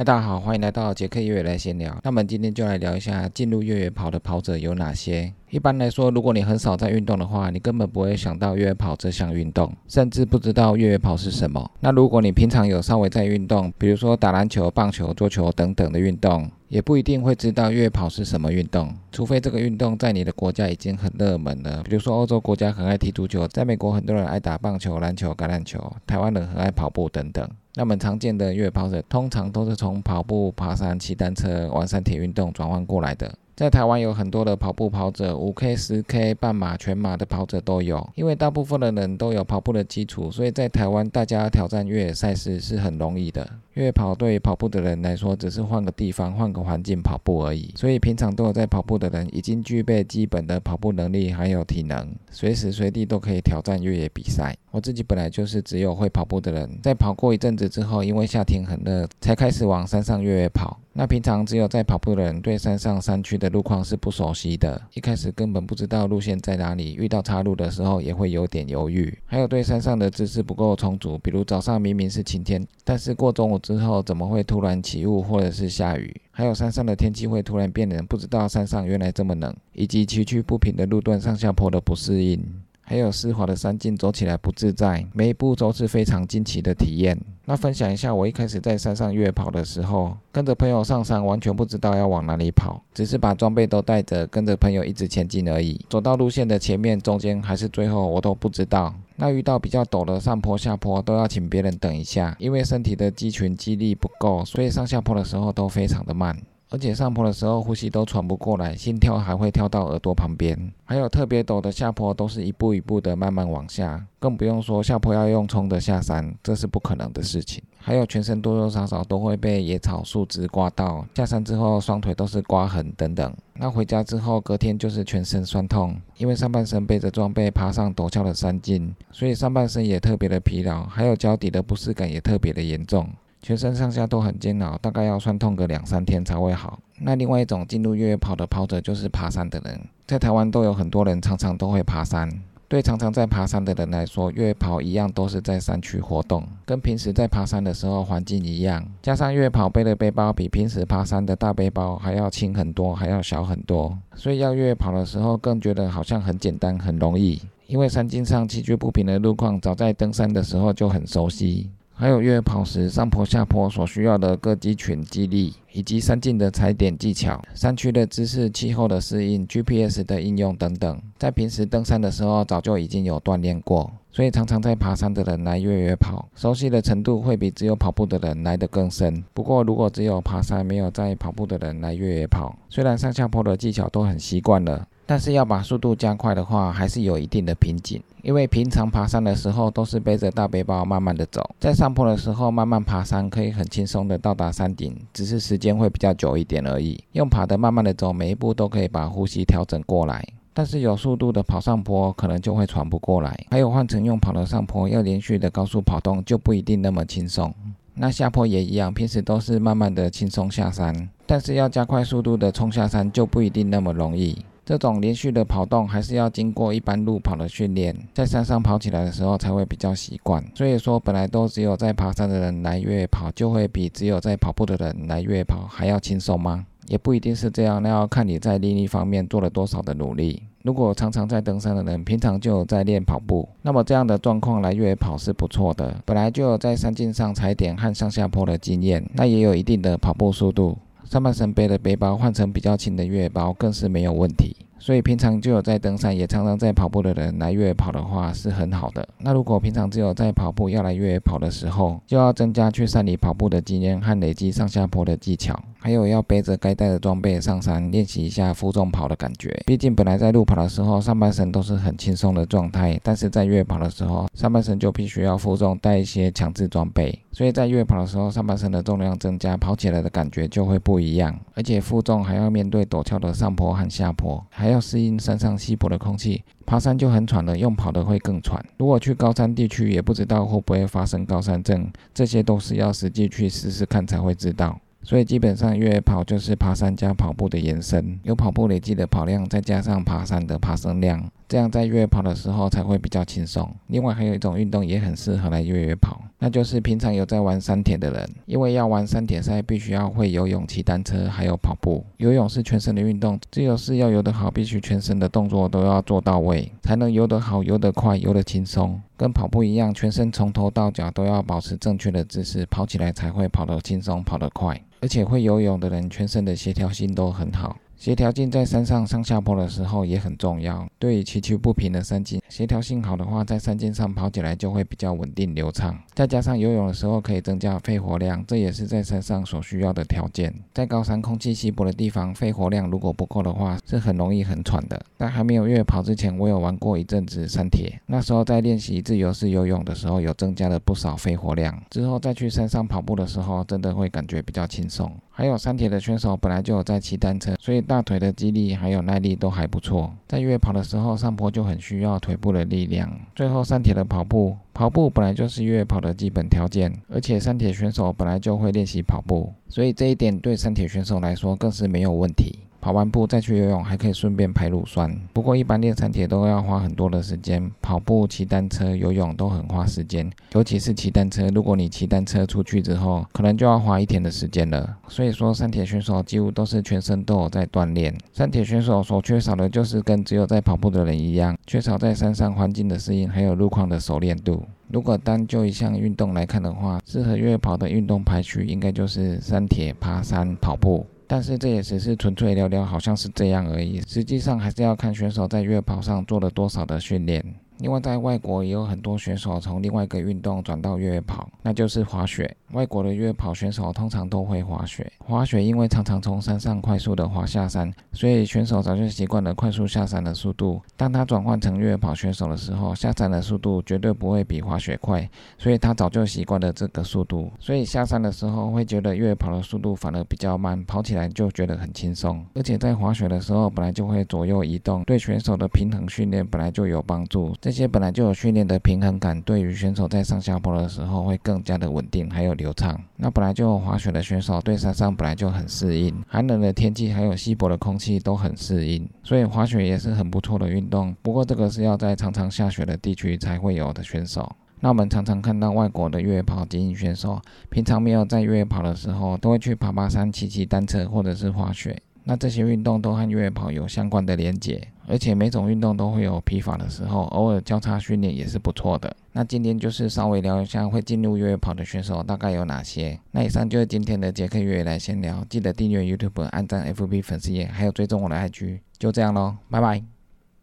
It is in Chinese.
嗨，大家好，欢迎来到杰克越野来闲聊。那么今天就来聊一下进入越野跑的跑者有哪些。一般来说，如果你很少在运动的话，你根本不会想到越野跑这项运动，甚至不知道越野跑是什么。那如果你平常有稍微在运动，比如说打篮球、棒球、桌球等等的运动，也不一定会知道越野跑是什么运动。除非这个运动在你的国家已经很热门了，比如说欧洲国家很爱踢足球，在美国很多人爱打棒球、篮球、橄榄球，台湾人很爱跑步等等。那么常见的越野跑者，通常都是从跑步、爬山、骑单车、玩山铁运动转换过来的。在台湾有很多的跑步跑者，五 K、十 K、半马、全马的跑者都有。因为大部分的人都有跑步的基础，所以在台湾大家挑战越野赛事是很容易的。越野跑对跑步的人来说，只是换个地方、换个环境跑步而已。所以平常都有在跑步的人，已经具备基本的跑步能力还有体能，随时随地都可以挑战越野比赛。我自己本来就是只有会跑步的人，在跑过一阵子之后，因为夏天很热，才开始往山上越野跑。那平常只有在跑步的人，对山上山区的路况是不熟悉的，一开始根本不知道路线在哪里，遇到岔路的时候也会有点犹豫。还有对山上的知识不够充足，比如早上明明是晴天，但是过中午之后怎么会突然起雾或者是下雨？还有山上的天气会突然变冷，不知道山上原来这么冷，以及崎岖不平的路段上下坡的不适应。还有湿滑的山径，走起来不自在，每一步都是非常惊奇的体验。那分享一下，我一开始在山上越跑的时候，跟着朋友上山，完全不知道要往哪里跑，只是把装备都带着，跟着朋友一直前进而已。走到路线的前面、中间还是最后，我都不知道。那遇到比较陡的上坡、下坡，都要请别人等一下，因为身体的肌群肌力不够，所以上下坡的时候都非常的慢。而且上坡的时候呼吸都喘不过来，心跳还会跳到耳朵旁边。还有特别陡的下坡，都是一步一步的慢慢往下，更不用说下坡要用冲的下山，这是不可能的事情。还有全身多多少少都会被野草树枝刮到，下山之后双腿都是刮痕等等。那回家之后隔天就是全身酸痛，因为上半身背着装备爬上陡峭的山径，所以上半身也特别的疲劳，还有脚底的不适感也特别的严重。全身上下都很煎熬，大概要酸痛个两三天才会好。那另外一种进入越野跑的跑者就是爬山的人，在台湾都有很多人常常都会爬山。对常常在爬山的人来说，越野跑一样都是在山区活动，跟平时在爬山的时候环境一样。加上越野跑背的背包比平时爬山的大背包还要轻很多，还要小很多，所以要越野跑的时候更觉得好像很简单、很容易。因为山径上崎岖不平的路况，早在登山的时候就很熟悉。还有越野跑时上坡下坡所需要的各肌群肌力，以及山径的踩点技巧、山区的姿势、气候的适应、GPS 的应用等等，在平时登山的时候早就已经有锻炼过，所以常常在爬山的人来越野跑，熟悉的程度会比只有跑步的人来得更深。不过，如果只有爬山没有在跑步的人来越野跑，虽然上下坡的技巧都很习惯了。但是要把速度加快的话，还是有一定的瓶颈。因为平常爬山的时候都是背着大背包慢慢的走，在上坡的时候慢慢爬山，可以很轻松的到达山顶，只是时间会比较久一点而已。用爬的慢慢的走，每一步都可以把呼吸调整过来。但是有速度的跑上坡，可能就会喘不过来。还有换成用跑的上坡，要连续的高速跑动，就不一定那么轻松。那下坡也一样，平时都是慢慢的轻松下山，但是要加快速度的冲下山，就不一定那么容易。这种连续的跑动还是要经过一般路跑的训练，在山上跑起来的时候才会比较习惯。所以说，本来都只有在爬山的人来越野跑，就会比只有在跑步的人来越野跑还要轻松吗？也不一定是这样，那要看你在另一方面做了多少的努力。如果常常在登山的人，平常就有在练跑步，那么这样的状况来越野跑是不错的。本来就有在山径上踩点和上下坡的经验，那也有一定的跑步速度。上半身背的背包换成比较轻的越野包，更是没有问题。所以平常就有在登山，也常常在跑步的人来越野跑的话是很好的。那如果平常只有在跑步要来越野跑的时候，就要增加去山里跑步的经验和累积上下坡的技巧，还有要背着该带的装备上山练习一下负重跑的感觉。毕竟本来在路跑的时候上半身都是很轻松的状态，但是在越野跑的时候上半身就必须要负重带一些强制装备，所以在越野跑的时候上半身的重量增加，跑起来的感觉就会不一样。而且负重还要面对陡峭的上坡和下坡，还要适应山上稀薄的空气，爬山就很喘了，用跑的会更喘。如果去高山地区，也不知道会不会发生高山症，这些都是要实际去试试看才会知道。所以基本上越野跑就是爬山加跑步的延伸，有跑步累积的跑量，再加上爬山的爬升量。这样在越野跑的时候才会比较轻松。另外还有一种运动也很适合来越野跑，那就是平常有在玩山铁的人，因为要玩山铁赛，必须要会游泳、骑单车，还有跑步。游泳是全身的运动，只有是要游得好，必须全身的动作都要做到位，才能游得好、游得快、游得轻松。跟跑步一样，全身从头到脚都要保持正确的姿势，跑起来才会跑得轻松、跑得快。而且会游泳的人，全身的协调性都很好。协调性在山上上下坡的时候也很重要。对于崎岖不平的山径，协调性好的话，在山径上跑起来就会比较稳定流畅。再加上游泳的时候可以增加肺活量，这也是在山上所需要的条件。在高山空气稀薄的地方，肺活量如果不够的话，是很容易很喘的。在还没有越野跑之前，我有玩过一阵子山铁，那时候在练习自由式游泳的时候，有增加了不少肺活量。之后再去山上跑步的时候，真的会感觉比较轻松。还有山铁的选手本来就有在骑单车，所以大腿的肌力还有耐力都还不错。在越野跑的时候，上坡就很需要腿部的力量。最后，山铁的跑步，跑步本来就是越野跑的基本条件，而且山铁选手本来就会练习跑步，所以这一点对山铁选手来说更是没有问题。跑完步再去游泳，还可以顺便排乳酸。不过一般练山铁都要花很多的时间，跑步、骑单车、游泳都很花时间。尤其是骑单车，如果你骑单车出去之后，可能就要花一天的时间了。所以说，山铁选手几乎都是全身都有在锻炼。山铁选手所缺少的就是跟只有在跑步的人一样，缺少在山上环境的适应，还有路况的熟练度。如果单就一项运动来看的话，适合越野跑的运动排序应该就是山铁、爬山、跑步。但是这也只是纯粹聊聊，好像是这样而已。实际上还是要看选手在月跑上做了多少的训练。另外，在外国也有很多选手从另外一个运动转到越野跑，那就是滑雪。外国的越野跑选手通常都会滑雪。滑雪因为常常从山上快速的滑下山，所以选手早就习惯了快速下山的速度。当他转换成越野跑选手的时候，下山的速度绝对不会比滑雪快，所以他早就习惯了这个速度。所以下山的时候会觉得越野跑的速度反而比较慢，跑起来就觉得很轻松。而且在滑雪的时候本来就会左右移动，对选手的平衡训练本来就有帮助。这些本来就有训练的平衡感，对于选手在上下坡的时候会更加的稳定，还有流畅。那本来就滑雪的选手对山上本来就很适应，寒冷的天气还有稀薄的空气都很适应，所以滑雪也是很不错的运动。不过这个是要在常常下雪的地区才会有的选手。那我们常常看到外国的越野跑精英选手，平常没有在越野跑的时候，都会去爬爬山、骑骑单车或者是滑雪。那这些运动都和越野跑有相关的连结，而且每种运动都会有疲乏的时候，偶尔交叉训练也是不错的。那今天就是稍微聊一下会进入越野跑的选手大概有哪些。那以上就是今天的杰克越野来闲聊，记得订阅 YouTube、按赞 FB 粉丝页，还有追踪我的 IG。就这样喽，拜拜。